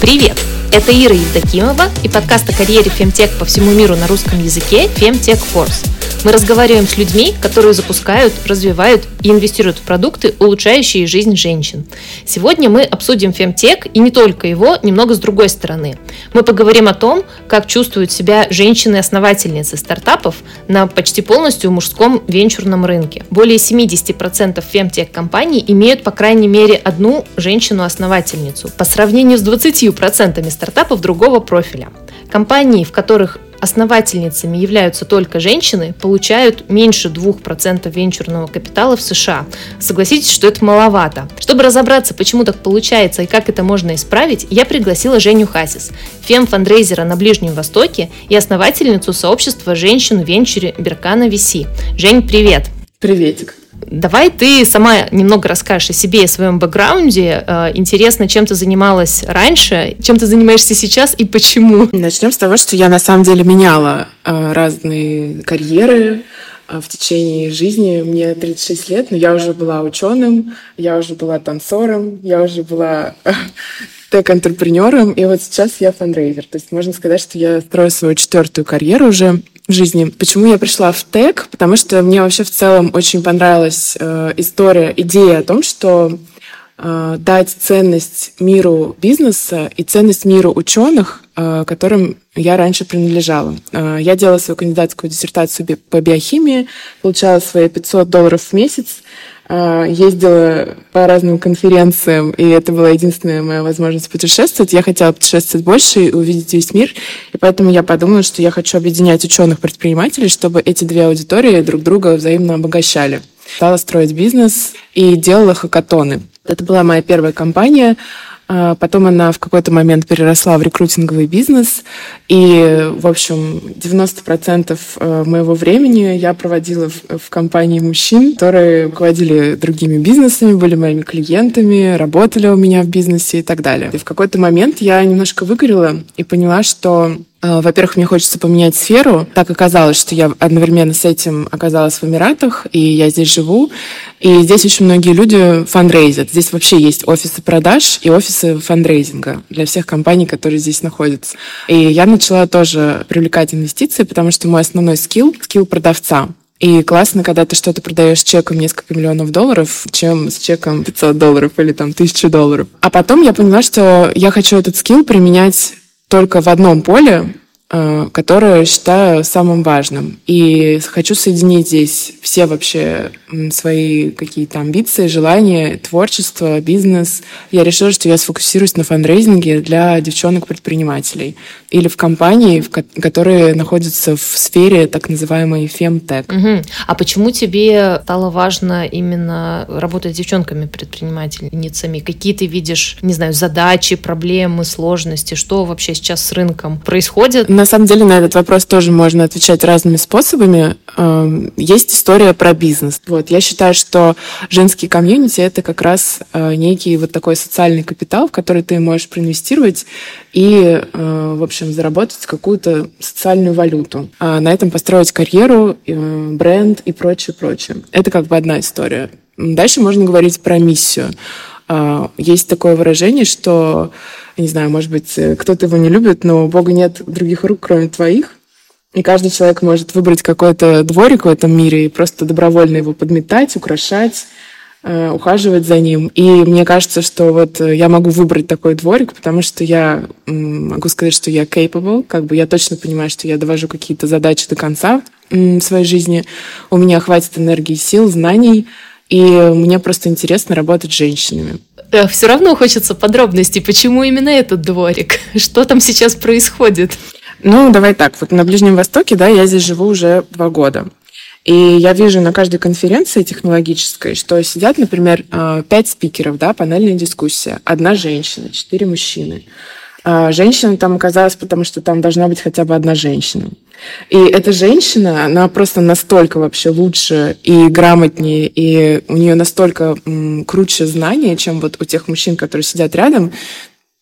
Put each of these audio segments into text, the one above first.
Привет! Это Ира Евдокимова и подкаст о карьере Femtech по всему миру на русском языке Femtech Force. Мы разговариваем с людьми, которые запускают, развивают и инвестируют в продукты, улучшающие жизнь женщин. Сегодня мы обсудим фемтек и не только его, немного с другой стороны. Мы поговорим о том, как чувствуют себя женщины-основательницы стартапов на почти полностью мужском венчурном рынке. Более 70% фемтек-компаний имеют по крайней мере одну женщину-основательницу по сравнению с 20% стартапов другого профиля. Компании, в которых основательницами являются только женщины, получают меньше 2% венчурного капитала в США. Согласитесь, что это маловато. Чтобы разобраться, почему так получается и как это можно исправить, я пригласила Женю Хасис, фем-фандрейзера на Ближнем Востоке и основательницу сообщества женщин в венчуре Беркана VC. Жень, привет! Приветик! Давай ты сама немного расскажешь о себе и о своем бэкграунде. Э, интересно, чем ты занималась раньше, чем ты занимаешься сейчас и почему? Начнем с того, что я на самом деле меняла э, разные карьеры э, в течение жизни. Мне 36 лет, но я уже была ученым, я уже была танцором, я уже была тег-интерпренером, и вот сейчас я фандрейзер. То есть можно сказать, что я строю свою четвертую карьеру уже в жизни. Почему я пришла в тег? Потому что мне вообще в целом очень понравилась э, история, идея о том, что э, дать ценность миру бизнеса и ценность миру ученых, э, которым я раньше принадлежала. Э, я делала свою кандидатскую диссертацию по биохимии, получала свои 500 долларов в месяц, ездила по разным конференциям, и это была единственная моя возможность путешествовать. Я хотела путешествовать больше и увидеть весь мир, и поэтому я подумала, что я хочу объединять ученых-предпринимателей, чтобы эти две аудитории друг друга взаимно обогащали. Стала строить бизнес и делала хакатоны. Это была моя первая компания, а, Потом она в какой-то момент переросла в рекрутинговый бизнес. И, в общем, 90% э, моего времени я проводила в, в компании мужчин, которые руководили другими бизнесами, были моими клиентами, работали у меня в бизнесе и так далее. И в какой-то момент я немножко выгорела и поняла, что во-первых, мне хочется поменять сферу. Так оказалось, что я одновременно с этим оказалась в Эмиратах, и я здесь живу. И здесь очень многие люди фандрейзят. Здесь вообще есть офисы продаж и офисы фандрейзинга для всех компаний, которые здесь находятся. И я начала тоже привлекать инвестиции, потому что мой основной скилл — скилл продавца. И классно, когда ты что-то продаешь чеком несколько миллионов долларов, чем с чеком 500 долларов или там 1000 долларов. А потом я поняла, что я хочу этот скилл применять только в одном поле, которое считаю самым важным. И хочу соединить здесь все вообще свои какие-то амбиции, желания, творчество, бизнес. Я решила, что я сфокусируюсь на фандрейзинге для девчонок-предпринимателей или в компании, которые находятся в сфере так называемой фемтек. Угу. А почему тебе стало важно именно работать с девчонками-предпринимательницами? Какие ты видишь, не знаю, задачи, проблемы, сложности? Что вообще сейчас с рынком происходит? На самом деле на этот вопрос тоже можно отвечать разными способами. Эм, есть история про бизнес. Вот, я считаю, что женский комьюнити — это как раз э, некий вот такой социальный капитал, в который ты можешь проинвестировать и, э, в общем, заработать какую-то социальную валюту. А на этом построить карьеру, э, бренд и прочее, прочее. Это как бы одна история. Дальше можно говорить про миссию. А, есть такое выражение, что не знаю, может быть, э, кто-то его не любит, но у Бога нет других рук, кроме твоих. И каждый человек может выбрать какой-то дворик в этом мире и просто добровольно его подметать, украшать, э, ухаживать за ним. И мне кажется, что вот э, я могу выбрать такой дворик, потому что я могу сказать, что я capable, как бы я точно понимаю, что я довожу какие-то задачи до конца в своей жизни. У меня хватит энергии, сил, знаний, и мне просто интересно работать с женщинами. Э, Все равно хочется подробностей, почему именно этот дворик? Что там сейчас происходит? Ну, давай так. Вот на Ближнем Востоке, да, я здесь живу уже два года. И я вижу на каждой конференции технологической, что сидят, например, э, пять спикеров, да, панельная дискуссия. Одна женщина, четыре мужчины. А женщина там оказалась, потому что там должна быть хотя бы одна женщина. И эта женщина, она просто настолько вообще лучше и грамотнее, и у нее настолько м, круче знания, чем вот у тех мужчин, которые сидят рядом.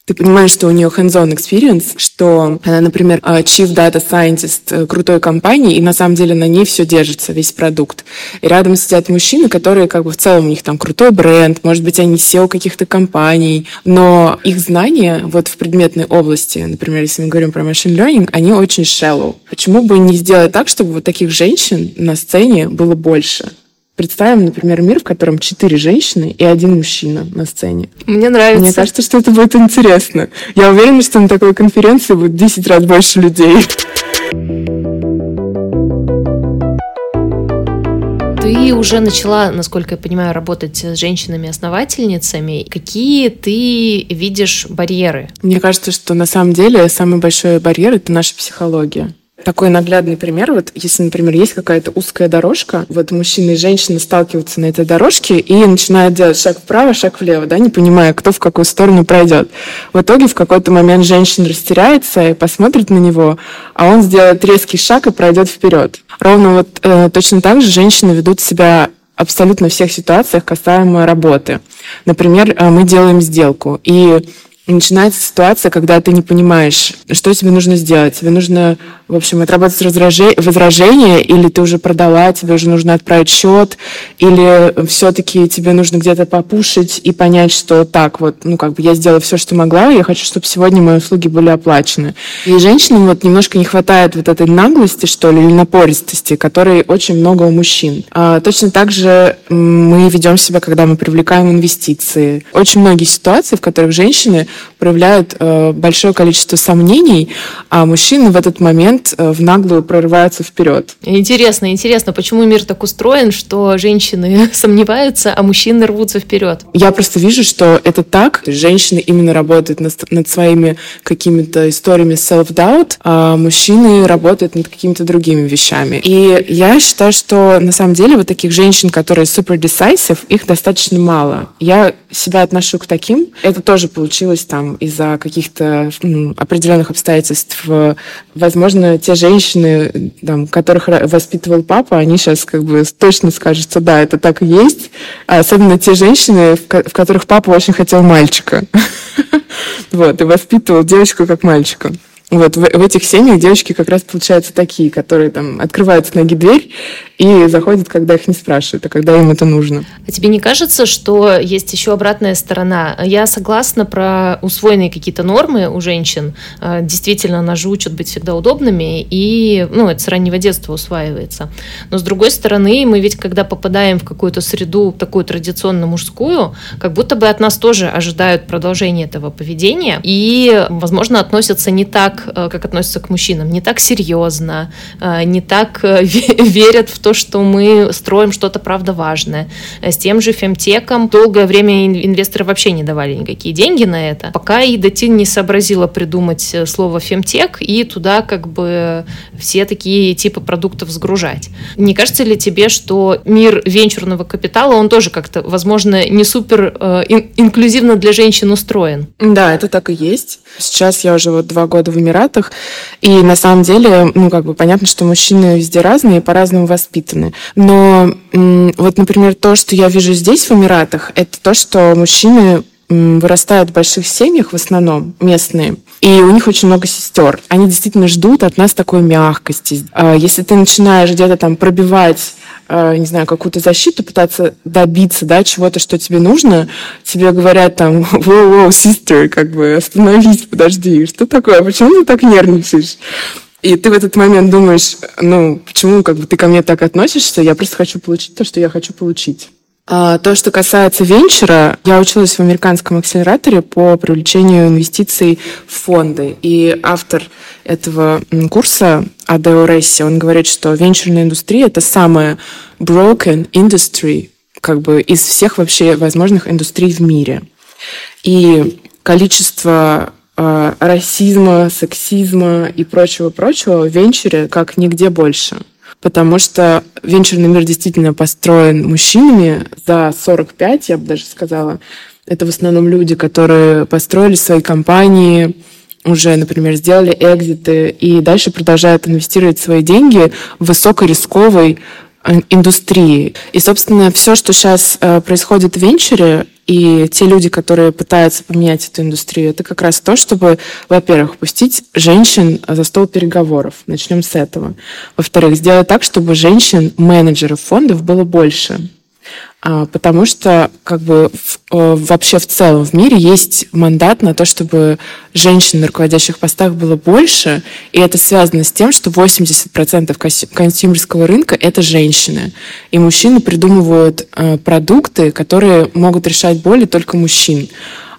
Ты понимаешь, что у нее hands-on experience, что она, например, а, chief data scientist э, крутой компании, и на самом деле на ней все держится, весь продукт. И рядом сидят мужчины, которые как бы в целом у них там крутой бренд, может быть, они SEO каких-то компаний, но их знания вот в предметной области, например, если мы говорим про machine learning, они очень shallow. Почему бы не сделать так, чтобы вот таких женщин на сцене было больше? Представим, например, мир, в котором четыре женщины и один мужчина на сцене. Мне нравится. Мне кажется, что это будет интересно. Я уверена, что на такой конференции будет 10 раз больше людей. Ты уже начала, насколько я понимаю, работать с женщинами-основательницами. Какие ты видишь барьеры? Мне кажется, что на самом деле самый большой барьер — это наша психология. Такой наглядный пример, вот если, например, есть какая-то узкая дорожка, вот мужчина и женщина сталкиваются на этой дорожке и начинают делать шаг вправо, шаг влево, да, не понимая, кто в какую сторону пройдет. В итоге в какой-то момент женщина растеряется и посмотрит на него, а он сделает резкий шаг и пройдет вперед. Ровно вот э, точно так же женщины ведут себя абсолютно всех ситуациях касаемо работы. Например, э, мы делаем сделку, и начинается ситуация, когда ты не понимаешь, что тебе нужно сделать. Тебе нужно, в общем, отработать возражение, или ты уже продала, тебе уже нужно отправить счет, или все-таки тебе нужно где-то попушить и понять, что так, вот, ну, как бы я сделала все, что могла, и я хочу, чтобы сегодня мои услуги были оплачены. И женщинам вот немножко не хватает вот этой наглости, что ли, или напористости, которой очень много у мужчин. А, точно так же мы ведем себя, когда мы привлекаем инвестиции. Очень многие ситуации, в которых женщины проявляют э, большое количество сомнений, а мужчины в этот момент э, в наглую прорываются вперед. Интересно, интересно, почему мир так устроен, что женщины сомневаются, а мужчины рвутся вперед? Я просто вижу, что это так. Женщины именно работают над, над своими какими-то историями self-doubt, а мужчины работают над какими-то другими вещами. И я считаю, что на самом деле вот таких женщин, которые super decisive, их достаточно мало. Я себя отношу к таким. Это тоже получилось там из-за каких-то определенных обстоятельств. Возможно, те женщины, там, которых воспитывал папа, они сейчас как бы точно скажут, что да, это так и есть. А особенно те женщины, в которых папа очень хотел мальчика. Вот, и воспитывал девочку как мальчика. Вот в, в этих семьях девочки как раз получаются такие, которые там открывают с ноги дверь и заходят, когда их не спрашивают, а когда им это нужно. А тебе не кажется, что есть еще обратная сторона? Я согласна про усвоенные какие-то нормы у женщин. А, действительно, нас же учат быть всегда удобными, и ну, это с раннего детства усваивается. Но с другой стороны, мы ведь, когда попадаем в какую-то среду такую традиционно мужскую, как будто бы от нас тоже ожидают продолжения этого поведения, и, возможно, относятся не так, э, как относятся к мужчинам, не так серьезно, э, не так э, верят в то, то, что мы строим что-то правда важное. С тем же фемтеком долгое время инвесторы вообще не давали никакие деньги на это, пока и Датин не сообразила придумать слово фемтек и туда как бы все такие типы продуктов сгружать. Не кажется ли тебе, что мир венчурного капитала, он тоже как-то, возможно, не супер инклюзивно для женщин устроен? Да, это так и есть. Сейчас я уже вот два года в Эмиратах, и на самом деле, ну, как бы понятно, что мужчины везде разные, по-разному воспитаны. Но вот, например, то, что я вижу здесь, в Эмиратах, это то, что мужчины вырастают в больших семьях в основном местные, и у них очень много сестер. Они действительно ждут от нас такой мягкости. А если ты начинаешь где-то там пробивать а, не знаю, какую-то защиту, пытаться добиться, да, чего-то, что тебе нужно, тебе говорят там, воу-воу, sister, как бы, остановись, подожди, что такое, почему ты так нервничаешь? И ты в этот момент думаешь, ну, почему как бы ты ко мне так относишься, я просто хочу получить то, что я хочу получить. А, то, что касается венчура, я училась в американском акселераторе по привлечению инвестиций в фонды. И автор этого курса, Адео Ресси, он говорит, что венчурная индустрия — это самая broken industry как бы из всех вообще возможных индустрий в мире. И количество э, расизма, сексизма и прочего-прочего в венчуре как нигде больше — потому что венчурный мир действительно построен мужчинами за 45, я бы даже сказала. Это в основном люди, которые построили свои компании, уже, например, сделали экзиты и дальше продолжают инвестировать свои деньги в высокорисковой э, индустрии. И, собственно, все, что сейчас э, происходит в венчуре, и те люди, которые пытаются поменять эту индустрию, это как раз то, чтобы, во-первых, пустить женщин за стол переговоров. Начнем с этого. Во-вторых, сделать так, чтобы женщин-менеджеров фондов было больше. А, потому что как бы э, вообще в целом в мире есть мандат на то, чтобы женщин на руководящих постах было больше, и это связано с тем, что 80% консюмерского рынка — это женщины. И мужчины придумывают э, продукты, которые могут решать боли только мужчин.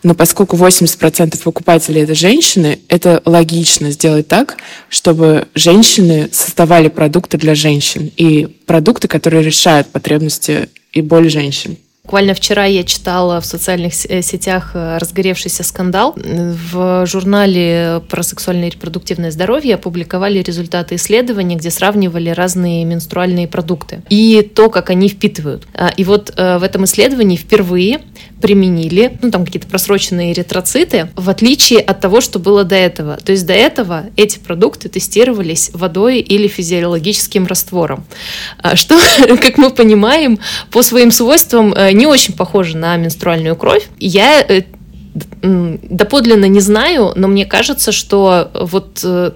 Но поскольку 80% покупателей это женщины, это логично сделать так, чтобы женщины создавали продукты для женщин и продукты, которые решают потребности и боль женщин. Буквально вчера я читала в социальных э, сетях э, разгоревшийся скандал. В журнале про сексуальное и репродуктивное здоровье опубликовали результаты исследований, где сравнивали разные менструальные продукты и то, как они впитывают. А, и вот э, в этом исследовании впервые применили, ну там какие-то просроченные эритроциты, в отличие от того, что было до этого. То есть до этого эти продукты тестировались водой или физиологическим раствором, а, что, как мы понимаем, по своим свойствам э, не очень похоже на менструальную кровь. Я э, доподлинно не знаю, но мне кажется, что вот э,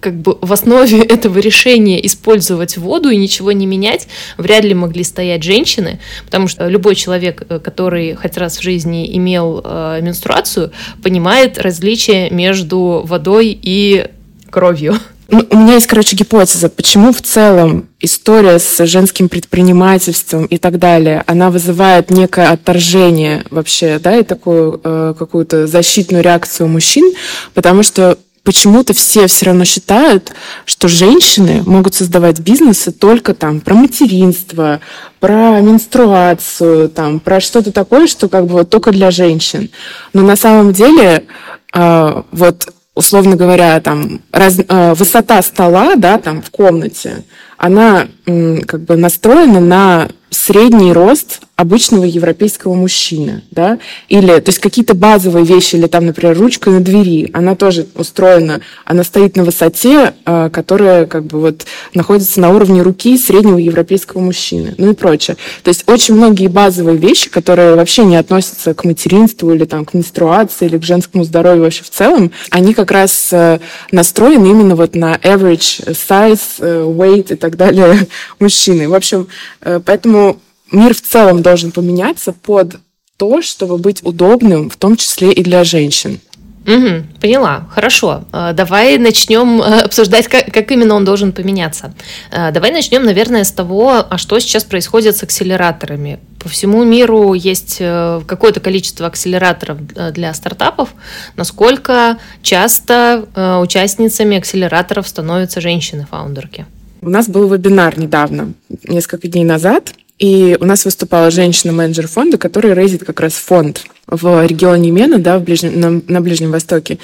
как бы в основе этого решения использовать воду и ничего не менять вряд ли могли стоять женщины, потому что любой человек, э, который хоть раз в жизни имел э, менструацию, понимает различие между водой и кровью. Ну, у меня есть, короче, гипотеза, почему в целом история с женским предпринимательством и так далее, она вызывает некое отторжение вообще, да, и такую э, какую-то защитную реакцию мужчин, потому что почему-то все все равно считают, что женщины могут создавать бизнесы только там про материнство, про менструацию, там, про что-то такое, что как бы вот только для женщин. Но на самом деле э, вот условно говоря, там раз, э, высота стола, да, там в комнате, она э, как бы настроена на средний рост обычного европейского мужчины, да, или, то есть какие-то базовые вещи, или там, например, ручка на двери, она тоже устроена, она стоит на высоте, а, которая как бы вот находится на уровне руки среднего европейского мужчины, ну и прочее. То есть очень многие базовые вещи, которые вообще не относятся к материнству или там к менструации или к женскому здоровью вообще в целом, они как раз э, настроены именно вот на average size, э, weight и так далее мужчины. В общем, э, поэтому мир в целом должен поменяться под то, чтобы быть удобным, в том числе и для женщин. Угу, поняла. Хорошо. А, давай начнем э, обсуждать, как, как именно он должен поменяться. А, давай начнем, наверное, с того, а что сейчас происходит с акселераторами. По всему миру есть э, какое-то количество акселераторов э, для стартапов. Насколько часто участницами акселераторов становятся женщины-фаундерки? У нас был вебинар недавно, несколько дней назад, и у нас выступала женщина-менеджер фонда, которая рейзит как раз фонд в регионе Мена, да, в Ближнем, на, на Ближнем Востоке.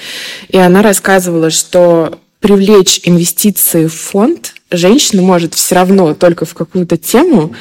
И она рассказывала, что привлечь инвестиции в фонд женщина может все равно только в какую-то тему,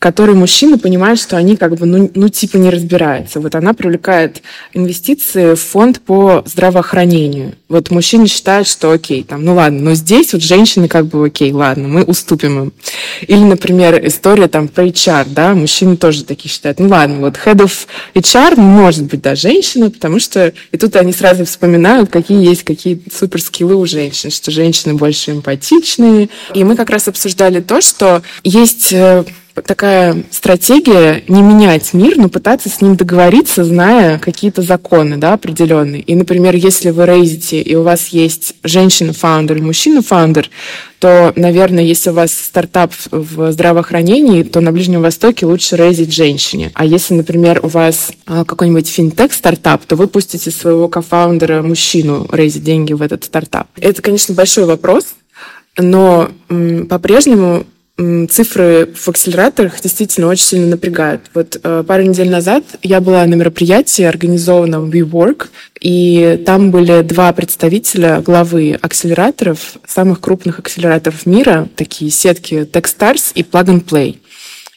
которой мужчины понимают, что они как бы, ну, ну, типа не разбираются. Вот она привлекает инвестиции в фонд по здравоохранению. Вот мужчины считают, что окей, там, ну ладно, но здесь вот женщины как бы окей, ладно, мы уступим им. Или, например, история там про HR, да, мужчины тоже такие считают, ну ладно, вот head of HR может быть, да, женщина, потому что и тут они сразу вспоминают, какие есть какие суперскиллы у женщин, что женщины больше эмпатичные. И мы как раз обсуждали то, что есть э, такая стратегия не менять мир, но пытаться с ним договориться, зная какие-то законы да, определенные. И, например, если вы рейзите, и у вас есть женщина-фаундер и мужчина-фаундер, то, наверное, если у вас стартап в здравоохранении, то на Ближнем Востоке лучше рейзить женщине. А если, например, у вас а, какой-нибудь финтех-стартап, то вы пустите своего кофаундера мужчину рейзить деньги в этот стартап. Это, конечно, большой вопрос, но по-прежнему цифры в акселераторах действительно очень сильно напрягают. Вот э, пару недель назад я была на мероприятии, организованном WeWork, и там были два представителя главы акселераторов, самых крупных акселераторов мира, такие сетки Techstars и Plug and Play.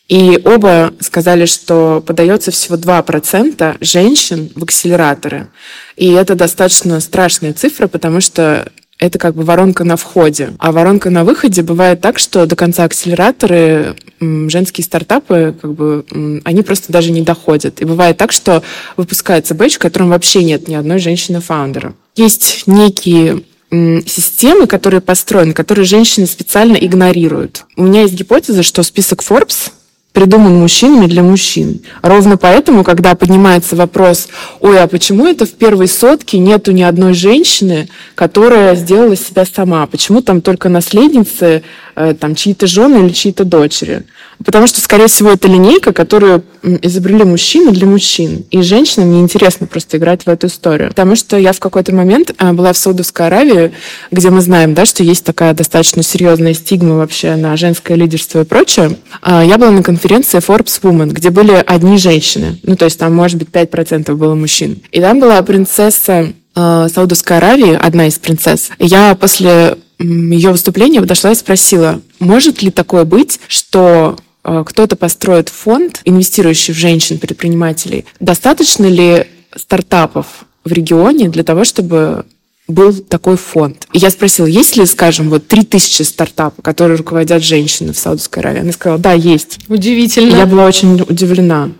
И оба сказали, что подается всего 2% женщин в акселераторы. И это достаточно страшная цифра, потому что это как бы воронка на входе. А воронка на выходе бывает так, что до конца акселераторы, женские стартапы, как бы, они просто даже не доходят. И бывает так, что выпускается бэч, в котором вообще нет ни одной женщины-фаундера. Есть некие системы, которые построены, которые женщины специально игнорируют. У меня есть гипотеза, что список Forbes придуман мужчинами для мужчин. Ровно поэтому, когда поднимается вопрос, ой, а почему это в первой сотке нету ни одной женщины, которая сделала себя сама? Почему там только наследницы, э, там чьи-то жены или чьи-то дочери? Потому что, скорее всего, это линейка, которую изобрели мужчины для мужчин. И женщинам неинтересно просто играть в эту историю. Потому что я в какой-то момент э, была в Саудовской Аравии, где мы знаем, да, что есть такая достаточно серьезная стигма вообще на женское лидерство и прочее. А, я была на конференции Forbes Woman, где были одни женщины. Ну, то есть там, может быть, 5% было мужчин. И там была принцесса э, Саудовской Аравии, одна из принцесс. Я после ее выступления подошла и спросила, может ли такое быть, что Э, кто-то построит фонд, инвестирующий в женщин-предпринимателей, достаточно ли стартапов в регионе для того, чтобы был такой фонд. И я спросила, есть ли, скажем, вот 3000 стартапов, которые руководят женщины в Саудовской Аравии? Она сказала, да, есть. Удивительно. И я была очень удивлена.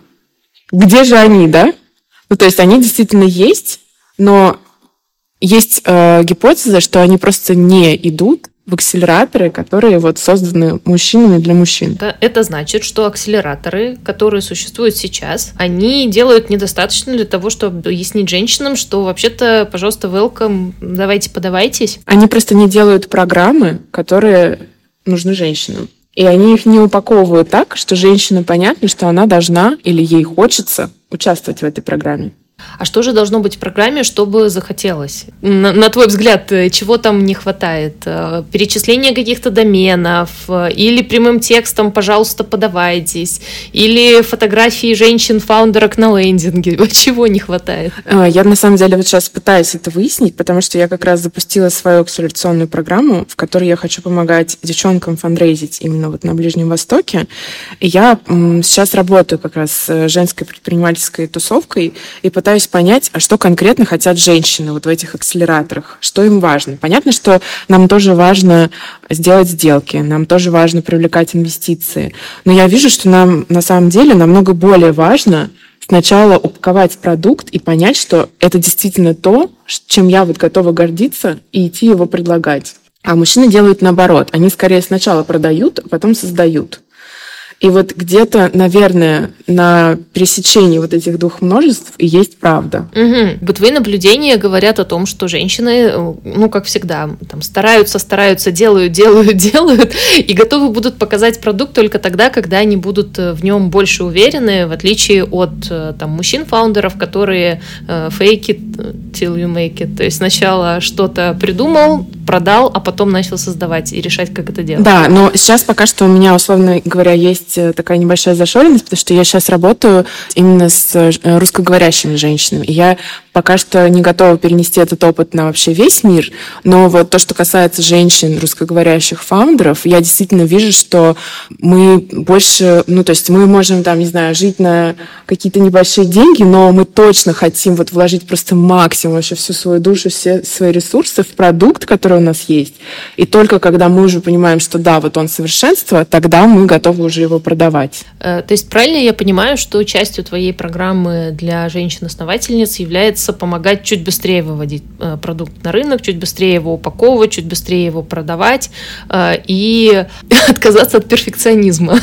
Где же они, да? Ну, то есть они действительно есть, но есть э, гипотеза, что они просто не идут в акселераторы, которые вот созданы мужчинами для мужчин. Это, это значит, что акселераторы, которые существуют сейчас, они делают недостаточно для того, чтобы объяснить женщинам, что вообще-то, пожалуйста, welcome, давайте подавайтесь. Они просто не делают программы, которые нужны женщинам. И они их не упаковывают так, что женщина понятно, что она должна или ей хочется участвовать в этой программе. А что же должно быть в программе, чтобы захотелось? На, на твой взгляд, э, чего там не хватает? Э, перечисление каких-то доменов э, или прямым текстом, пожалуйста, подавайтесь, или фотографии женщин-фаундерок на лендинге? Чего не хватает? Я на самом деле вот сейчас пытаюсь это выяснить, потому что я как раз запустила свою акселерационную программу, в которой я хочу помогать девчонкам фандрейзить именно вот на Ближнем Востоке. И я сейчас работаю как раз с женской предпринимательской тусовкой и пытаюсь понять, а что конкретно хотят женщины вот в этих акселераторах, что им важно. Понятно, что нам тоже важно сделать сделки, нам тоже важно привлекать инвестиции, но я вижу, что нам на самом деле намного более важно сначала упаковать продукт и понять, что это действительно то, чем я вот готова гордиться и идти его предлагать. А мужчины делают наоборот. Они скорее сначала продают, а потом создают. И вот где-то, наверное, на пересечении вот этих двух множеств и есть правда. Угу. Вот наблюдения говорят о том, что женщины, ну, как всегда, там, стараются, стараются, делают, делают, делают, и готовы будут показать продукт только тогда, когда они будут э, в нем больше уверены, в отличие от э, там, мужчин-фаундеров, которые э, fake it till you make it. То есть сначала что-то придумал, продал, а потом начал создавать и решать, как это делать. Да, но сейчас пока что у меня, условно говоря, есть э, такая небольшая зашоренность, потому что я сейчас работаю именно с э, русскоговорящими женщинами. И я пока что не готова перенести этот опыт на вообще весь мир, но вот то, что касается женщин, русскоговорящих фаундеров, я действительно вижу, что мы больше, ну, то есть мы можем там, не знаю, жить на какие-то небольшие деньги, но мы точно хотим вот вложить просто максимум, вообще всю свою душу, все свои ресурсы в продукт, который у нас есть. И только когда мы уже понимаем, что да, вот он совершенство, тогда мы готовы уже его продавать. Э, то есть правильно я понимаю, что частью твоей программы для женщин-основательниц является помогать чуть быстрее выводить э, продукт на рынок, чуть быстрее его упаковывать, чуть быстрее его продавать э, и отказаться от перфекционизма.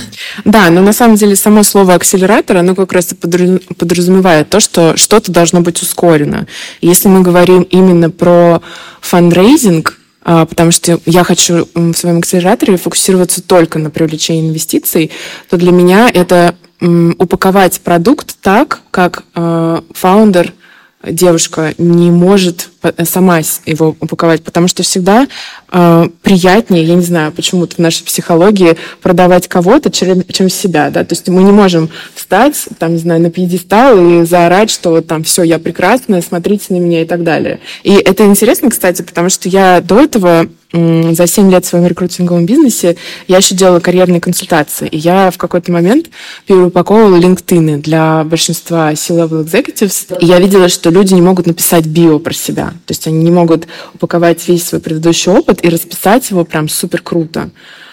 Да, но на самом деле само слово акселератор, оно как раз подразумевает то, что что-то должно быть ускорено. если мы говорим именно про фандрейзинг, потому что я хочу в своем акселераторе фокусироваться только на привлечении инвестиций, то для меня это упаковать продукт так, как а, фаундер девушка не может сама его упаковать, потому что всегда э, приятнее, я не знаю, почему-то в нашей психологии продавать кого-то, чем, себя, да, то есть мы не можем встать, там, не знаю, на пьедестал и заорать, что там все, я прекрасная, смотрите на меня и так далее. И это интересно, кстати, потому что я до этого за 7 лет в своем рекрутинговом бизнесе я еще делала карьерные консультации. И я в какой-то момент переупаковывала LinkedIn для большинства C-level executives. И я видела, что люди не могут написать био про себя. То есть они не могут упаковать весь свой предыдущий опыт и расписать его прям супер круто.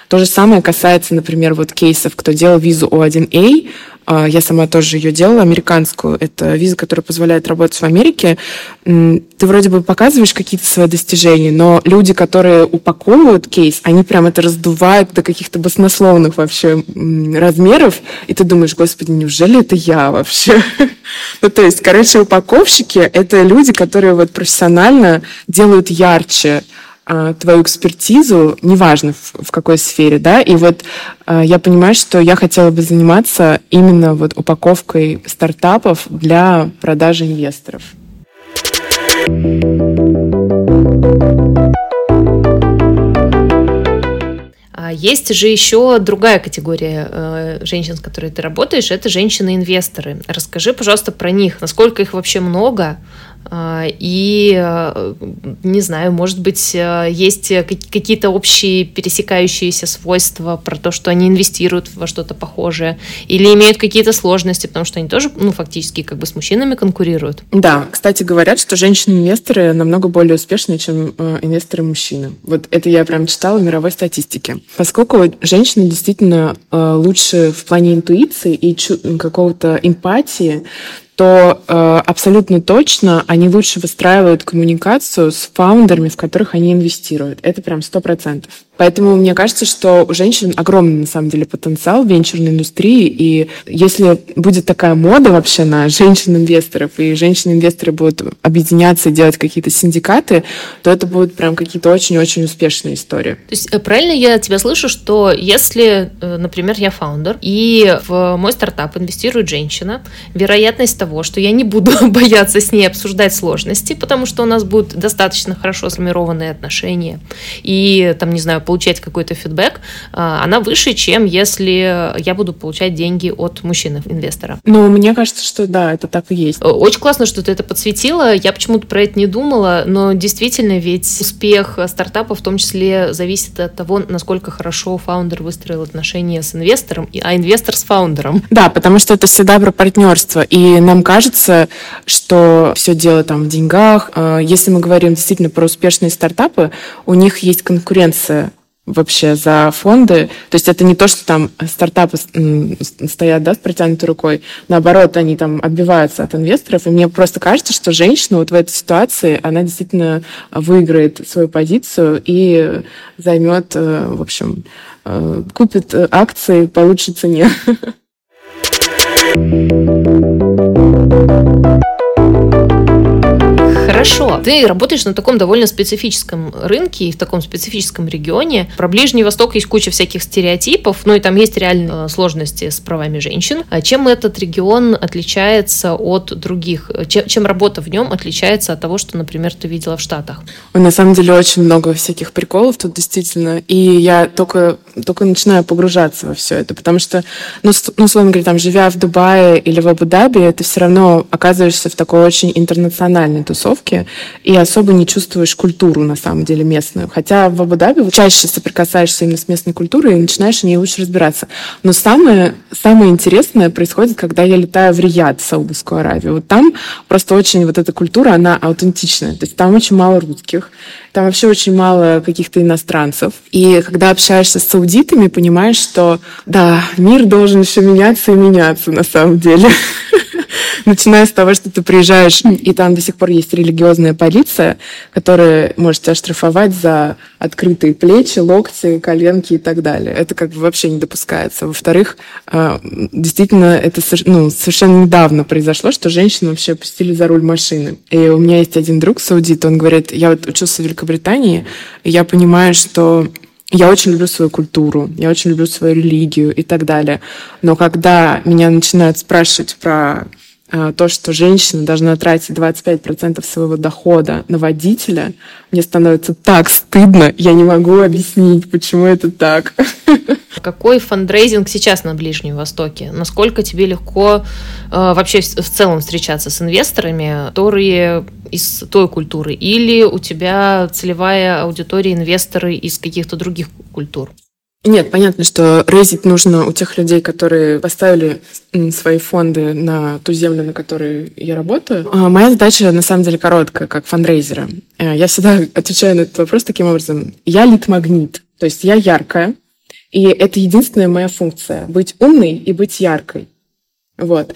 То же самое касается, например, вот кейсов, кто делал визу О1А, а, я сама тоже ее делала, американскую. Это виза, которая позволяет работать в Америке. Ты вроде бы показываешь какие-то свои достижения, но люди, которые упаковывают кейс, они прям это раздувают до каких-то баснословных вообще размеров, и ты думаешь, господи, неужели это я вообще? ну, то есть, короче, упаковщики — это люди, которые вот профессионально делают ярче а, твою экспертизу, неважно в, в какой сфере, да, и вот э, я понимаю, что я хотела бы заниматься именно вот упаковкой стартапов для продажи инвесторов. А есть же еще другая категория э, женщин, с которой ты работаешь, это женщины-инвесторы. Расскажи, пожалуйста, про них. Насколько их вообще много? А, и, э, не знаю, может быть, э, есть какие-то общие пересекающиеся свойства про то, что они инвестируют во что-то похожее, или имеют какие-то сложности, потому что они тоже, ну, фактически, как бы с мужчинами конкурируют. Да, кстати, говорят, что женщины-инвесторы намного более успешные, чем э, инвесторы-мужчины. Вот это я прям читала в мировой статистике. Поскольку женщины действительно лучше в плане интуиции и какого-то эмпатии, то э, абсолютно точно они лучше выстраивают коммуникацию с фаундерами, в которых они инвестируют. Это прям сто процентов. Поэтому мне кажется, что у женщин огромный, на самом деле, потенциал в венчурной индустрии. И если будет такая мода вообще на женщин-инвесторов, и женщины-инвесторы будут объединяться и делать какие-то синдикаты, то это будут прям какие-то очень-очень успешные истории. То есть э, правильно я тебя слышу, что если, э, например, я фаундер, и в мой стартап инвестирует женщина, вероятность того, что я не буду бояться с ней обсуждать сложности, потому что у нас будут достаточно хорошо сформированные отношения, и там, не знаю, получать какой-то фидбэк, а, она выше, чем если я буду получать деньги от мужчины-инвестора. Ну, мне кажется, что да, это так и есть. Очень классно, что ты это подсветила. Я почему-то про это не думала, но действительно, ведь успех стартапа в том числе зависит от того, насколько хорошо фаундер выстроил отношения с инвестором, а инвестор с фаундером. Да, потому что это всегда про партнерство. И нам кажется, что все дело там в деньгах. А, если мы говорим действительно про успешные стартапы, у них есть конкуренция вообще за фонды. То есть это не то, что там стартапы стоят да, с протянутой рукой. Наоборот, они там отбиваются от инвесторов. И мне просто кажется, что женщина вот в этой ситуации, она действительно выиграет свою позицию и займет, э, в общем, э, купит акции по лучшей цене. Хорошо. Ты работаешь на таком довольно специфическом рынке и в таком специфическом регионе. Про Ближний Восток есть куча всяких стереотипов, ну и там есть реально сложности с правами женщин. А чем этот регион отличается от других? Чем, чем работа в нем отличается от того, что, например, ты видела в Штатах? Ой, на самом деле очень много всяких приколов тут действительно. И я только, только начинаю погружаться во все это, потому что, ну, ну условно говоря, там, живя в Дубае или в Абу-Даби, ты все равно оказываешься в такой очень интернациональной тусовке, Нью-Йорке и особо не чувствуешь культуру, на самом деле, местную. Хотя в Абу-Даби чаще соприкасаешься именно с местной культурой и начинаешь в ней лучше разбираться. Но самое, самое интересное происходит, когда я летаю в Рияд, в Саудовскую Аравию. Вот там просто очень вот эта культура, она аутентичная. То есть там очень мало русских, там вообще очень мало каких-то иностранцев. И когда общаешься с саудитами, понимаешь, что да, мир должен еще меняться и меняться на самом деле. Начиная с того, что ты приезжаешь, и там до сих пор есть религиозная полиция, которая может тебя штрафовать за открытые плечи, локти, коленки и так далее. Это как бы вообще не допускается. Во-вторых, а, действительно, это ну, совершенно недавно произошло, что женщины вообще пустили за руль машины. И у меня есть один друг саудит, он говорит, я вот учился в Великобритании, и я понимаю, что я очень люблю свою культуру, я очень люблю свою религию и так далее. Но когда меня начинают спрашивать про то, что женщина должна тратить 25% своего дохода на водителя, мне становится так стыдно, я не могу объяснить, почему это так. Какой фандрейзинг сейчас на Ближнем Востоке? Насколько тебе легко э, вообще в целом встречаться с инвесторами, которые из той культуры? Или у тебя целевая аудитория инвесторы из каких-то других культур? Нет, понятно, что рейзить нужно у тех людей, которые поставили свои фонды на ту землю, на которой я работаю. А моя задача, на самом деле, короткая, как фандрейзера. Э, я всегда отвечаю на этот вопрос таким образом. Я лид-магнит, то есть я яркая, и это единственная моя функция — быть умной и быть яркой. Вот.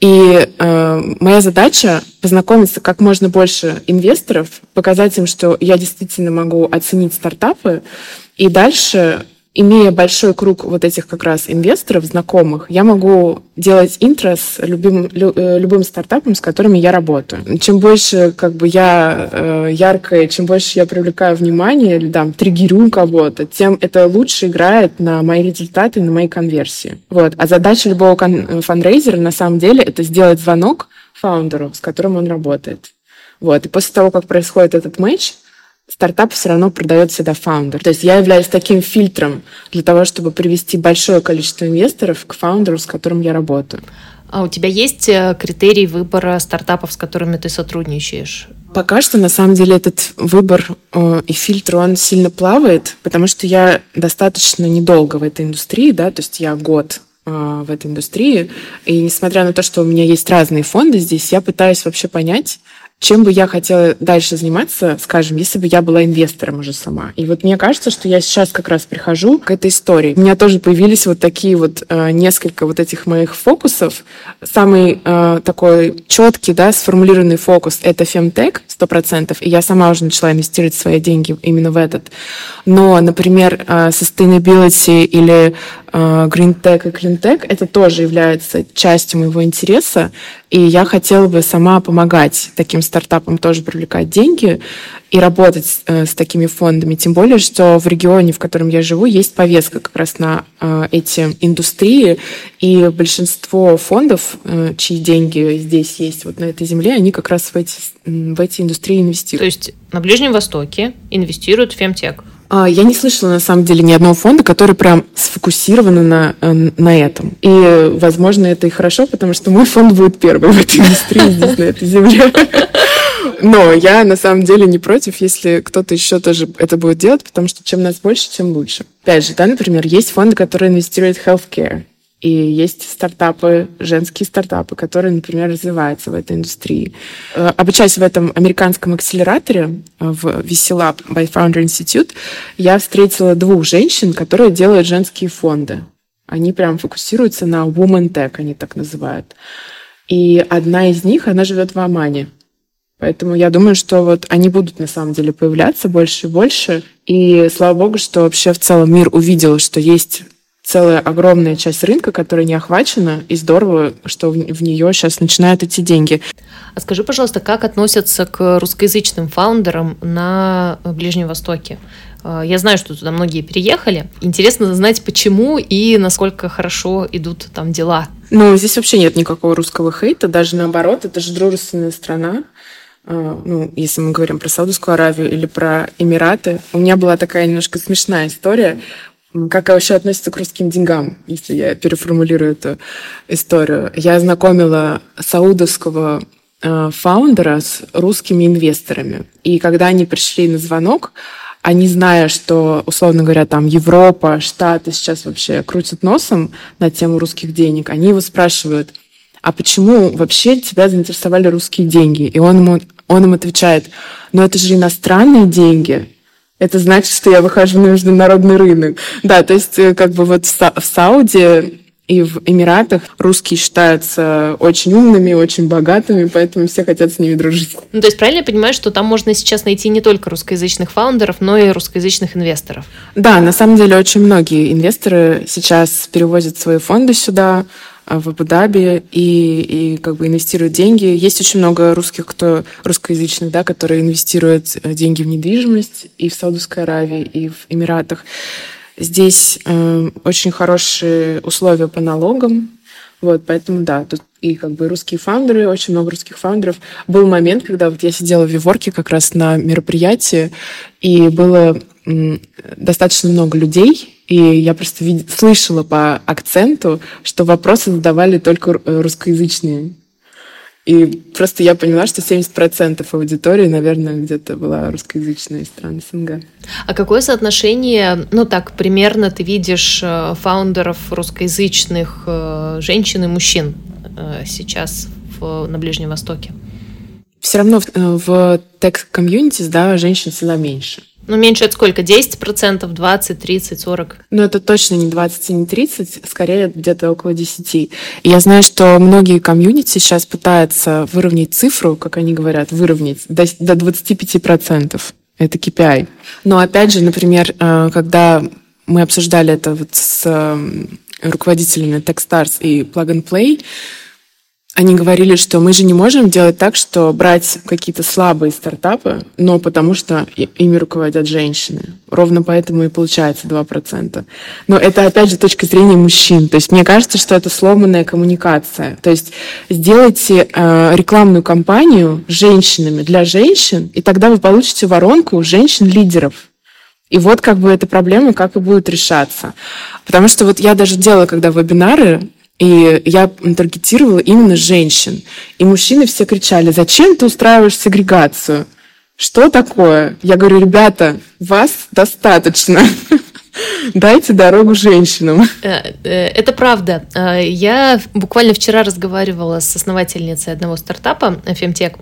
И э, моя задача познакомиться как можно больше инвесторов, показать им, что я действительно могу оценить стартапы, и дальше имея большой круг вот этих как раз инвесторов, знакомых, я могу делать интро с любым, лю, э, любым стартапом, с которыми я работаю. Чем больше как бы я э, яркая, чем больше я привлекаю внимание или там триггерю кого-то, тем это лучше играет на мои результаты, на мои конверсии. Вот. А задача любого фандрейзера на самом деле это сделать звонок фаундеру, с которым он работает. Вот. И после того, как происходит этот матч, стартап все равно продает всегда фаундер. То есть я являюсь таким фильтром для того, чтобы привести большое количество инвесторов к фаундеру, с которым я работаю. А у тебя есть э, критерий выбора стартапов, с которыми ты сотрудничаешь? Пока что, на самом деле, этот выбор э, и фильтр, он сильно плавает, потому что я достаточно недолго в этой индустрии, да, то есть я год э, в этой индустрии, и несмотря на то, что у меня есть разные фонды здесь, я пытаюсь вообще понять, чем бы я хотела дальше заниматься, скажем, если бы я была инвестором уже сама. И вот мне кажется, что я сейчас как раз прихожу к этой истории. У меня тоже появились вот такие вот э, несколько вот этих моих фокусов. Самый э, такой четкий, да, сформулированный фокус — это фемтек, сто процентов. И я сама уже начала инвестировать свои деньги именно в этот. Но, например, э, sustainability или green tech и tech — это тоже является частью моего интереса. И я хотела бы сама помогать таким стартапам тоже привлекать деньги и работать э, с такими фондами. Тем более, что в регионе, в котором я живу, есть повестка как раз на э, эти индустрии. И большинство фондов, э, чьи деньги здесь есть, вот на этой земле, они как раз в эти, в эти индустрии инвестируют. То есть на Ближнем Востоке инвестируют в фемтек? А, я не слышала, на самом деле, ни одного фонда, который прям сфокусирован на, э, на этом. И, возможно, это и хорошо, потому что мой фонд будет первым в этой индустрии здесь, на этой земле. Но я, на самом деле, не против, если кто-то еще тоже это будет делать, потому что чем нас больше, тем лучше. Опять же, да, например, есть фонды, которые инвестируют в healthcare. И есть стартапы, женские стартапы, которые, например, развиваются в этой индустрии. Э, обучаясь в этом американском акселераторе э, в VC Lab by Founder Institute, я встретила двух женщин, которые делают женские фонды. Они прям фокусируются на Woman Tech, они так называют. И одна из них, она живет в Омане. Поэтому я думаю, что вот они будут на самом деле появляться больше и больше. И слава богу, что вообще в целом мир увидел, что есть целая огромная часть рынка, которая не охвачена, и здорово, что в, в нее сейчас начинают идти деньги. А скажи, пожалуйста, как относятся к русскоязычным фаундерам на Ближнем Востоке? А, я знаю, что туда многие переехали. Интересно знать, почему и насколько хорошо идут там дела. Ну, здесь вообще нет никакого русского хейта, даже наоборот, это же дружественная страна а, ну, если мы говорим про Саудовскую Аравию или про Эмираты. У меня была такая немножко смешная история. Как вообще относится к русским деньгам, если я переформулирую эту историю? Я знакомила саудовского э, фаундера с русскими инвесторами. И когда они пришли на звонок, они, зная, что, условно говоря, там Европа, Штаты сейчас вообще крутят носом на тему русских денег, они его спрашивают, а почему вообще тебя заинтересовали русские деньги? И он, ему, он им отвечает, ну это же иностранные деньги, это значит, что я выхожу на международный рынок. Да, то есть э, как бы вот в Сауде и в Эмиратах русские считаются очень умными, очень богатыми, поэтому все хотят с ними дружить. Ну, то есть правильно я понимаю, что там можно сейчас найти не только русскоязычных фаундеров, но и русскоязычных инвесторов? Да, на самом деле очень многие инвесторы сейчас перевозят свои фонды сюда, в Абу-Даби и, и как бы инвестируют деньги. Есть очень много русских, кто русскоязычных, да, которые инвестируют э, деньги в недвижимость и в Саудовской Аравии, и в Эмиратах. Здесь э, очень хорошие условия по налогам, вот, поэтому, да, тут и как бы русские фаундеры, очень много русских фаундеров. Был момент, когда вот я сидела в Виворке как раз на мероприятии, и было достаточно много людей, и я просто вид- слышала по акценту, что вопросы задавали только русскоязычные. И просто я поняла, что 70% аудитории, наверное, где-то была русскоязычная из стран СНГ. А какое соотношение, ну так, примерно ты видишь э, фаундеров русскоязычных э, женщин и мужчин э, сейчас в, на Ближнем Востоке? Все равно в, в тег-комьюнити, да, женщин всегда меньше. Ну, меньше это сколько? 10%, 20, 30, 40? Ну, это точно не 20 и не 30, скорее где-то около 10. И я знаю, что многие комьюнити сейчас пытаются выровнять цифру, как они говорят, выровнять до, до 25%. Это KPI. Но опять же, например, э, когда мы обсуждали это вот с руководителями Techstars и Plug and Play, они говорили, что мы же не можем делать так, что брать какие-то слабые стартапы, но потому что ими руководят женщины. Ровно поэтому и получается 2%. Но это, опять же, точка зрения мужчин. То есть мне кажется, что это сломанная коммуникация. То есть сделайте э, рекламную кампанию женщинами для женщин, и тогда вы получите воронку женщин-лидеров. И вот как бы эта проблема как и будет решаться. Потому что вот я даже делала, когда вебинары, и я таргетировала именно женщин. И мужчины все кричали, зачем ты устраиваешь сегрегацию? Что такое? Я говорю, ребята, вас достаточно. Дайте дорогу женщинам. Э, э, это правда. Э, я буквально вчера разговаривала с основательницей одного стартапа, Femtech,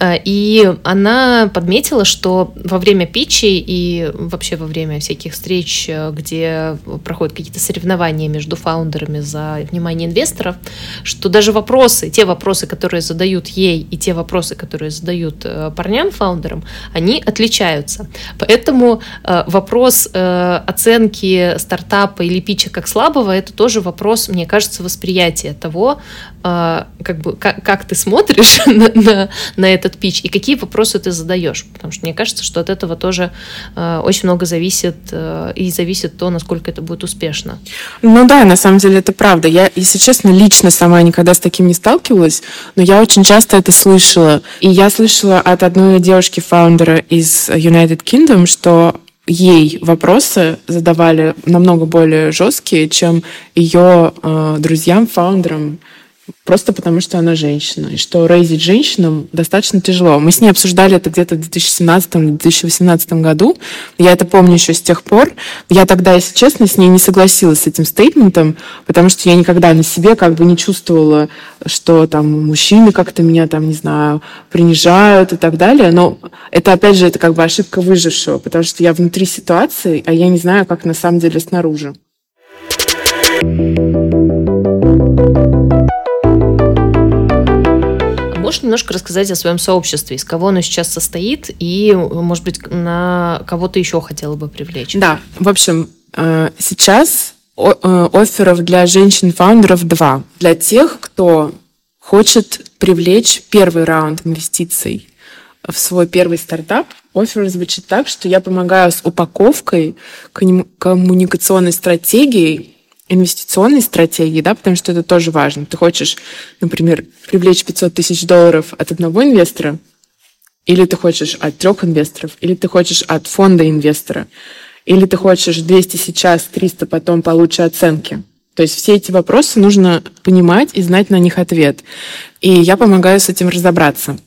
и она подметила, что во время питчей и вообще во время всяких встреч, где проходят какие-то соревнования между фаундерами за внимание инвесторов, что даже вопросы, те вопросы, которые задают ей, и те вопросы, которые задают парням-фаундерам, они отличаются. Поэтому вопрос оценки стартапа или питча как слабого, это тоже вопрос, мне кажется, восприятия того, а, как бы как, как ты смотришь на, на, на этот питч и какие вопросы ты задаешь. Потому что мне кажется, что от этого тоже э, очень много зависит э, и зависит то, насколько это будет успешно. Ну да, на самом деле это правда. Я, если честно, лично сама никогда с таким не сталкивалась, но я очень часто это слышала. И я слышала от одной девушки-фаундера из United Kingdom, что ей вопросы задавали намного более жесткие, чем ее э, друзьям, фаундерам просто потому, что она женщина, и что рейзить женщинам достаточно тяжело. Мы с ней обсуждали это где-то в 2017-2018 году. Я это помню еще с тех пор. Я тогда, если честно, с ней не согласилась с этим стейтментом, потому что я никогда на себе как бы не чувствовала, что там мужчины как-то меня там, не знаю, принижают и так далее. Но это, опять же, это как бы ошибка выжившего, потому что я внутри ситуации, а я не знаю, как на самом деле снаружи. Можешь немножко рассказать о своем сообществе, из кого оно сейчас состоит, и, может быть, на кого ты еще хотела бы привлечь? Да, в общем, э, сейчас э, офферов для женщин-фаундеров два. Для тех, кто хочет привлечь первый раунд инвестиций в свой первый стартап, офер звучит так, что я помогаю с упаковкой, коммуникационной стратегией инвестиционной стратегии, да, потому что это тоже важно. Ты хочешь, например, привлечь 500 тысяч долларов от одного инвестора, или ты хочешь от трех инвесторов, или ты хочешь от фонда инвестора, или ты хочешь 200 сейчас, 300 потом по лучшей оценке. То есть все эти вопросы нужно понимать и знать на них ответ. И я помогаю с этим разобраться.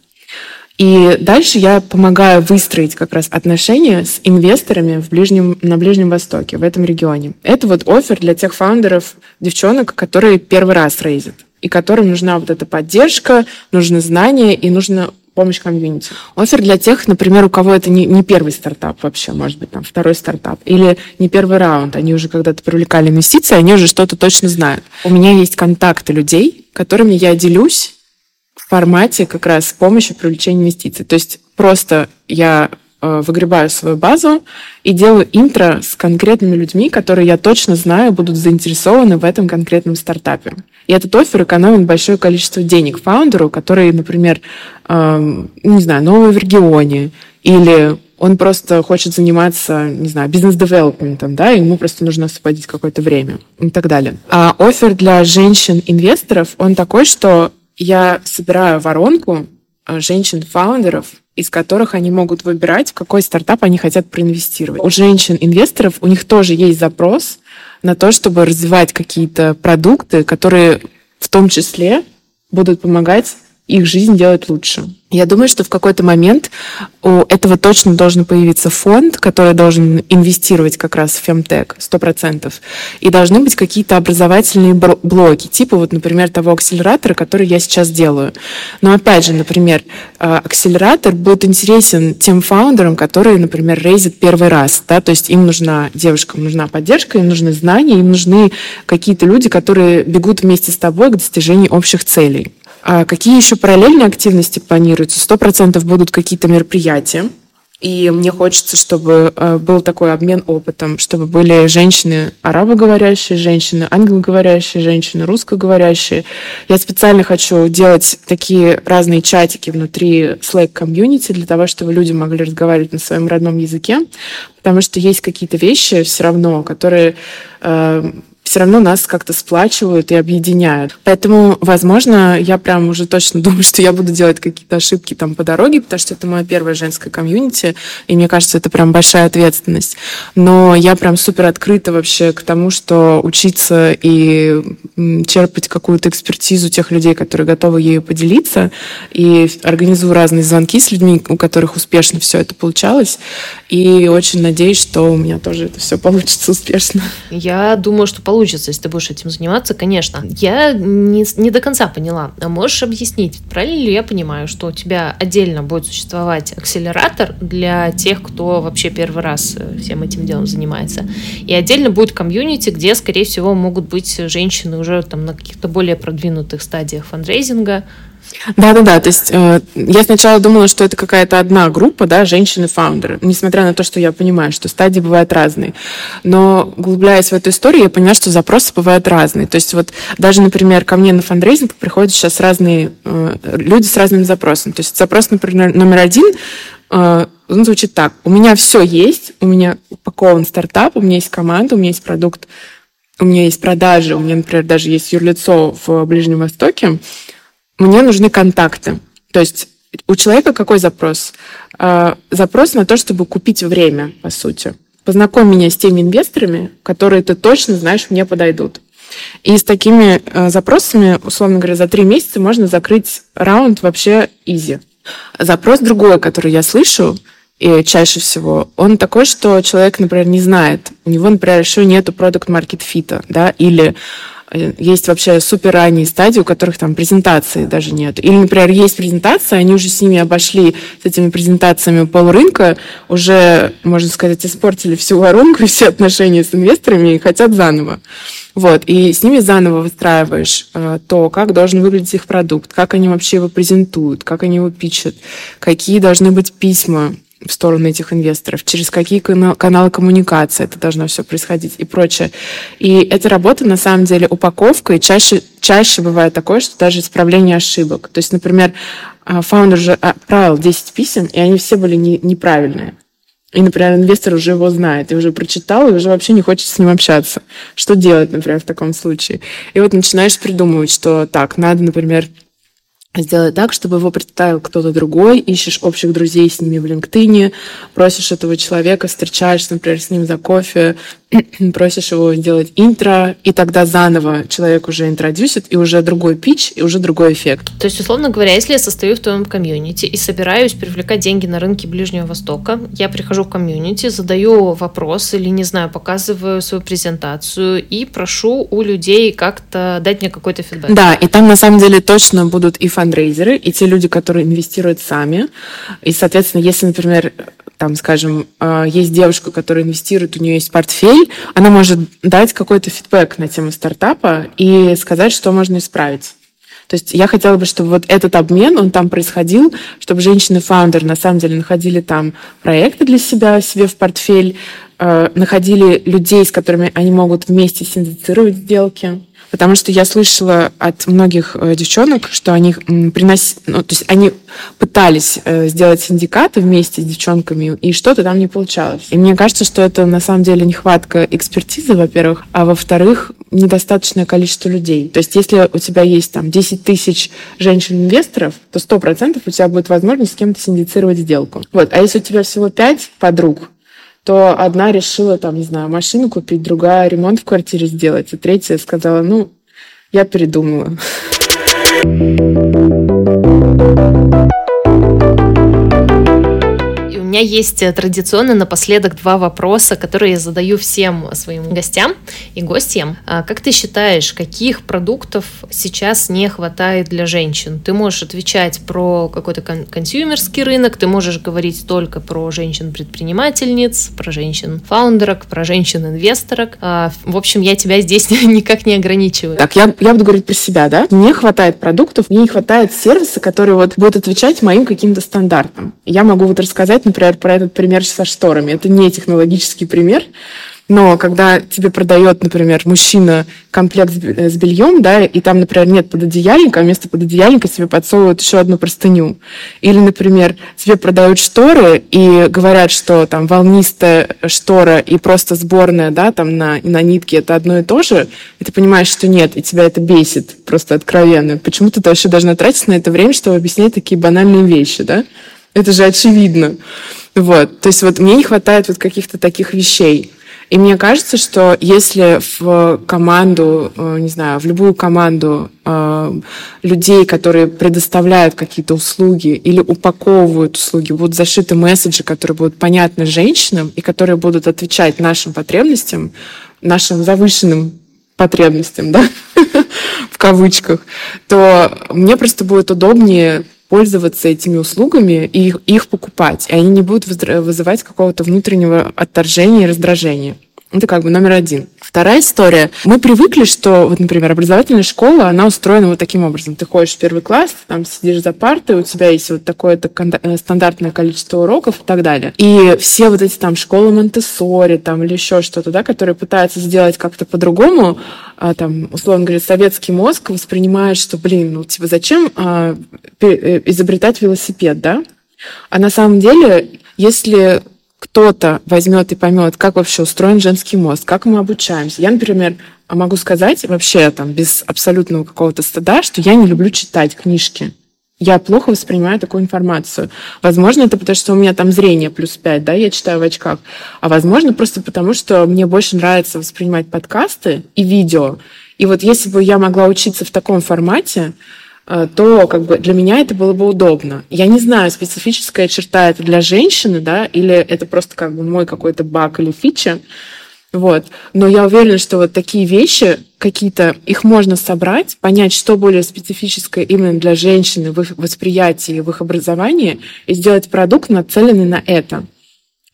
И дальше я помогаю выстроить как раз отношения с инвесторами в Ближнем, на Ближнем Востоке, в этом регионе. Это вот офер для тех фаундеров, девчонок, которые первый раз рейзят, и которым нужна вот эта поддержка, нужны знания и нужна помощь комьюнити. Офер для тех, например, у кого это не, не первый стартап вообще, может быть, там второй стартап, или не первый раунд, они уже когда-то привлекали инвестиции, они уже что-то точно знают. У меня есть контакты людей, которыми я делюсь формате как раз с помощью привлечения инвестиций. То есть просто я э, выгребаю свою базу и делаю интро с конкретными людьми, которые я точно знаю будут заинтересованы в этом конкретном стартапе. И этот офер экономит большое количество денег фаундеру, который, например, э, не знаю, новый в регионе, или он просто хочет заниматься, не знаю, бизнес-девелопментом, да, ему просто нужно освободить какое-то время и так далее. А офер для женщин-инвесторов, он такой, что я собираю воронку э, женщин-фаундеров, из которых они могут выбирать, в какой стартап они хотят проинвестировать. У женщин-инвесторов у них тоже есть запрос на то, чтобы развивать какие-то продукты, которые в том числе будут помогать их жизнь делать лучше. Я думаю, что в какой-то момент у этого точно должен появиться фонд, который должен инвестировать как раз в фемтек, сто процентов. И должны быть какие-то образовательные блоки, типа вот, например, того акселератора, который я сейчас делаю. Но опять же, например, э, акселератор будет интересен тем фаундерам, которые, например, рейзят первый раз. Да? То есть им нужна, девушкам нужна поддержка, им нужны знания, им нужны какие-то люди, которые бегут вместе с тобой к достижению общих целей. А какие еще параллельные активности планируются? Сто процентов будут какие-то мероприятия. И мне хочется, чтобы э, был такой обмен опытом, чтобы были женщины арабоговорящие, женщины англоговорящие, женщины русскоговорящие. Я специально хочу делать такие разные чатики внутри Slack комьюнити для того, чтобы люди могли разговаривать на своем родном языке, потому что есть какие-то вещи все равно, которые э, все равно нас как-то сплачивают и объединяют. Поэтому, возможно, я прям уже точно думаю, что я буду делать какие-то ошибки там по дороге, потому что это моя первая женская комьюнити, и мне кажется, это прям большая ответственность. Но я прям супер открыта вообще к тому, что учиться и черпать какую-то экспертизу тех людей, которые готовы ею поделиться, и организую разные звонки с людьми, у которых успешно все это получалось, и очень надеюсь, что у меня тоже это все получится успешно. Я думаю, что получится получится, если ты будешь этим заниматься, конечно. Я не, не до конца поняла. А можешь объяснить, правильно ли я понимаю, что у тебя отдельно будет существовать акселератор для тех, кто вообще первый раз э, всем этим делом занимается, и отдельно будет комьюнити, где, скорее всего, могут быть женщины уже там на каких-то более продвинутых стадиях фандрейзинга, да-да-да, то есть э, я сначала думала, что это какая-то одна группа, да, женщины-фаундеры, несмотря на то, что я понимаю, что стадии бывают разные. Но, углубляясь в эту историю, я поняла, что запросы бывают разные. То есть вот даже, например, ко мне на фандрейзинг приходят сейчас разные э, люди с разным запросом. То есть запрос, например, номер один, э, он звучит так. У меня все есть, у меня упакован стартап, у меня есть команда, у меня есть продукт, у меня есть продажи, у меня, например, даже есть юрлицо в Ближнем Востоке, мне нужны контакты. То есть у человека какой запрос? А, запрос на то, чтобы купить время, по сути. Познакомь меня с теми инвесторами, которые ты точно знаешь мне подойдут. И с такими а, запросами, условно говоря, за три месяца можно закрыть раунд вообще изи. Запрос другой, который я слышу, и чаще всего, он такой, что человек, например, не знает. У него, например, еще нету продукт маркет фита, да, или есть вообще супер ранние стадии, у которых там презентации даже нет. Или, например, есть презентация, они уже с ними обошли, с этими презентациями полрынка, уже, можно сказать, испортили всю воронку, все отношения с инвесторами и хотят заново. Вот, и с ними заново выстраиваешь э, то, как должен выглядеть их продукт, как они вообще его презентуют, как они его пичат, какие должны быть письма, в сторону этих инвесторов, через какие каналы коммуникации это должно все происходить и прочее. И эта работа, на самом деле, упаковка, и чаще, чаще бывает такое, что даже исправление ошибок. То есть, например, а, фаундер же отправил 10 писем, и они все были не, неправильные. И, например, инвестор уже его знает, и уже прочитал, и уже вообще не хочет с ним общаться. Что делать, например, в таком случае? И вот начинаешь придумывать, что так, надо, например, сделать так, чтобы его представил кто-то другой, ищешь общих друзей с ними в LinkedIn, просишь этого человека, встречаешься, например, с ним за кофе, просишь его сделать интро, и тогда заново человек уже интродюсит, и уже другой пич, и уже другой эффект. То есть, условно говоря, если я состою в твоем комьюнити и собираюсь привлекать деньги на рынке Ближнего Востока, я прихожу в комьюнити, задаю вопрос или, не знаю, показываю свою презентацию и прошу у людей как-то дать мне какой-то фидбэк. Да, и там на самом деле точно будут и фандрейзеры, и те люди, которые инвестируют сами. И, соответственно, если, например, там, скажем, а, есть девушка, которая инвестирует, у нее есть портфель, она может дать какой-то фидбэк на тему стартапа и сказать, что можно исправить. То есть я хотела бы, чтобы вот этот обмен, он там происходил, чтобы женщины-фаундеры на самом деле находили там проекты для себя себе в портфель, э, находили людей, с которыми они могут вместе синдицировать сделки, Потому что я слышала от многих э, девчонок, что они приносили, ну, то есть они пытались э, сделать синдикаты вместе с девчонками, и что-то там не получалось. И мне кажется, что это на самом деле нехватка экспертизы, во-первых, а во-вторых, недостаточное количество людей. То есть если у тебя есть там 10 тысяч женщин-инвесторов, то 100% у тебя будет возможность с кем-то синдицировать сделку. Вот. А если у тебя всего 5 подруг, то одна решила, там, не знаю, машину купить, другая ремонт в квартире сделать, а третья сказала, ну, я передумала. Меня есть э, традиционно напоследок два вопроса, которые я задаю всем своим гостям и гостям. А как ты считаешь, каких продуктов сейчас не хватает для женщин? Ты можешь отвечать про какой-то кон- консюмерский рынок, ты можешь говорить только про женщин-предпринимательниц, про женщин-фаундерок, про женщин-инвесторок. А, в общем, я тебя здесь никак не ограничиваю. Так, я, я буду говорить про себя, да? Не хватает продуктов, мне не хватает сервиса, который вот будет отвечать моим каким-то стандартам. Я могу вот рассказать, например, про этот пример со шторами. Это не технологический пример, но когда тебе продает, например, мужчина комплект с бельем, да, и там, например, нет пододеяльника, а вместо пододеяльника себе подсовывают еще одну простыню. Или, например, тебе продают шторы и говорят, что там волнистая штора и просто сборная, да, там на, на нитке это одно и то же, и ты понимаешь, что нет, и тебя это бесит просто откровенно. Почему ты вообще должна тратить на это время, чтобы объяснять такие банальные вещи, да? Это же очевидно. Вот. То есть вот мне не хватает вот каких-то таких вещей. И мне кажется, что если в команду, э, не знаю, в любую команду э, людей, которые предоставляют какие-то услуги или упаковывают услуги, будут зашиты месседжи, которые будут понятны женщинам и которые будут отвечать нашим потребностям, нашим завышенным потребностям, да, в кавычках, то мне просто будет удобнее пользоваться этими услугами и их, покупать, и они не будут вызывать какого-то внутреннего отторжения и раздражения. Это как бы номер один. Вторая история. Мы привыкли, что, вот, например, образовательная школа, она устроена вот таким образом. Ты ходишь в первый класс, там сидишь за партой, у тебя есть вот такое-то э, стандартное количество уроков и так далее. И все вот эти там школы Монтессори там или еще что-то, да, которые пытаются сделать как-то по-другому, а, там, условно говоря, советский мозг воспринимает, что, блин, ну, типа, зачем а, э, изобретать велосипед, да? А на самом деле, если кто-то возьмет и поймет, как вообще устроен женский мозг, как мы обучаемся. Я, например, могу сказать вообще там без абсолютного какого-то стыда, что я не люблю читать книжки. Я плохо воспринимаю такую информацию. Возможно, это потому, что у меня там зрение плюс 5, да, я читаю в очках. А возможно, просто потому, что мне больше нравится воспринимать подкасты и видео. И вот если бы я могла учиться в таком формате, то как бы для меня это было бы удобно. Я не знаю, специфическая черта это для женщины, да, или это просто как бы мой какой-то баг или фича. Вот. Но я уверена, что вот такие вещи, какие-то, их можно собрать, понять, что более специфическое именно для женщины в их восприятии, в их образовании, и сделать продукт, нацеленный на это.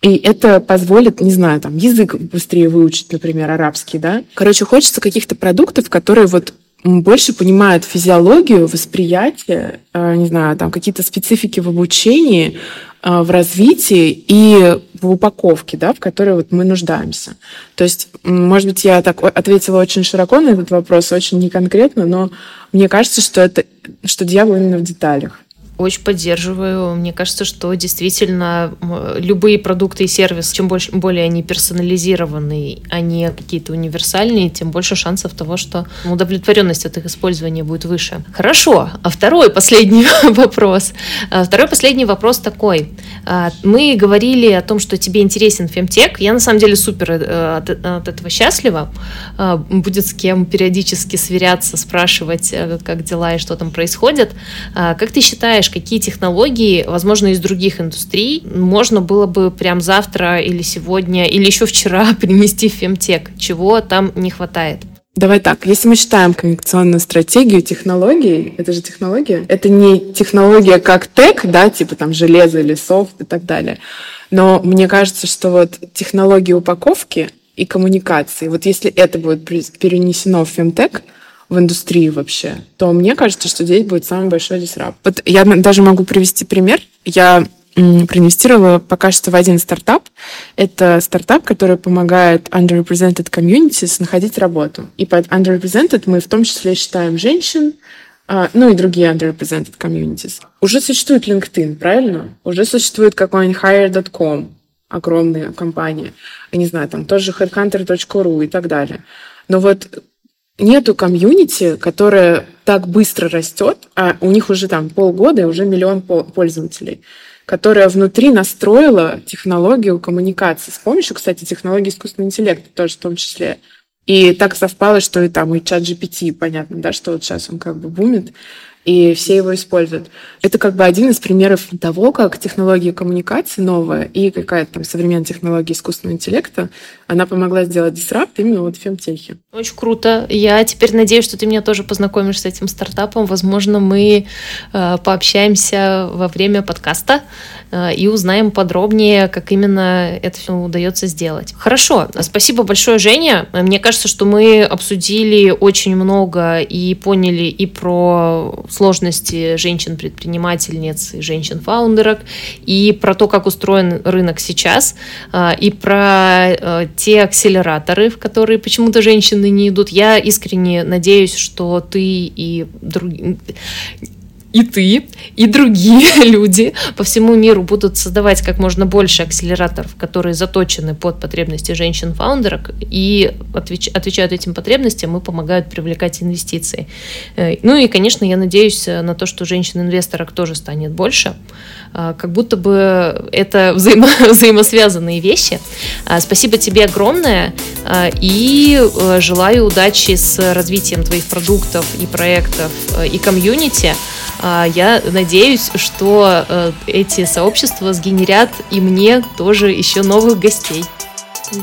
И это позволит, не знаю, там, язык быстрее выучить, например, арабский, да. Короче, хочется каких-то продуктов, которые вот больше понимают физиологию, восприятие, э, не знаю, там какие-то специфики в обучении, э, в развитии и в упаковке, да, в которой вот мы нуждаемся. То есть, может быть, я так ответила очень широко на этот вопрос, очень неконкретно, но мне кажется, что это, что дьявол именно в деталях. Очень поддерживаю. Мне кажется, что действительно любые продукты и сервисы, чем больше, более они персонализированные, а не какие-то универсальные, тем больше шансов того, что удовлетворенность от их использования будет выше. Хорошо. А второй, последний вопрос. А второй, последний вопрос такой. А, мы говорили о том, что тебе интересен фемтек. Я на самом деле супер э, от, от этого счастлива. А, будет с кем периодически сверяться, спрашивать, э, как дела и что там происходит. Как ты считаешь, знаешь, какие технологии, возможно, из других индустрий можно было бы прям завтра или сегодня, или еще вчера принести в фемтек, чего там не хватает? Давай так, если мы считаем коммуникационную стратегию технологией, это же технология, это не технология как тег, да, типа там железо или софт и так далее. Но мне кажется, что вот технологии упаковки и коммуникации, вот если это будет перенесено в фемтек, в индустрии вообще, то мне кажется, что здесь будет самый большой дисрап. Вот я даже могу привести пример. Я проинвестировала пока что в один стартап. Это стартап, который помогает underrepresented communities находить работу. И под underrepresented мы в том числе считаем женщин, а, ну и другие underrepresented communities. Уже существует LinkedIn, правильно? Уже существует какой-нибудь hire.com, огромная компания. Я не знаю, там тоже headhunter.ru и так далее. Но вот нету комьюнити, которое так быстро растет, а у них уже там полгода и уже миллион пользователей, которая внутри настроила технологию коммуникации с помощью, кстати, технологии искусственного интеллекта тоже в том числе. И так совпало, что и там и чат GPT, понятно, да, что вот сейчас он как бы бумит. И все его используют. Это как бы один из примеров того, как технология коммуникации новая и какая-то там современная технология искусственного интеллекта, она помогла сделать дисрапт именно вот в фемтехе. Очень круто. Я теперь надеюсь, что ты меня тоже познакомишь с этим стартапом. Возможно, мы э, пообщаемся во время подкаста и узнаем подробнее, как именно это все удается сделать. Хорошо. Спасибо большое, Женя. Мне кажется, что мы обсудили очень много и поняли и про сложности женщин-предпринимательниц и женщин-фаундерок, и про то, как устроен рынок сейчас, э, и про э, те акселераторы, в которые почему-то женщины не идут. Я искренне надеюсь, что ты и другие и ты, и другие люди по всему миру будут создавать как можно больше акселераторов, которые заточены под потребности женщин-фаундерок и отвеч отвечают этим потребностям и помогают привлекать инвестиции. Э, ну и, конечно, я надеюсь на то, что женщин-инвесторок тоже станет больше. А, как будто бы это взаимо взаимосвязанные вещи. Спасибо тебе огромное и э, желаю удачи с развитием твоих продуктов и проектов э, и комьюнити. Я надеюсь, что э, эти сообщества сгенерят и мне тоже еще новых гостей.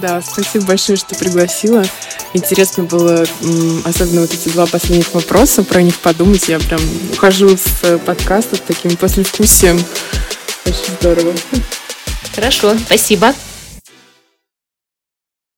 Да, спасибо большое, что пригласила. Интересно было, особенно вот эти два последних вопроса, про них подумать. Я прям ухожу с подкаста с таким послевкусием. Очень здорово. Хорошо, спасибо.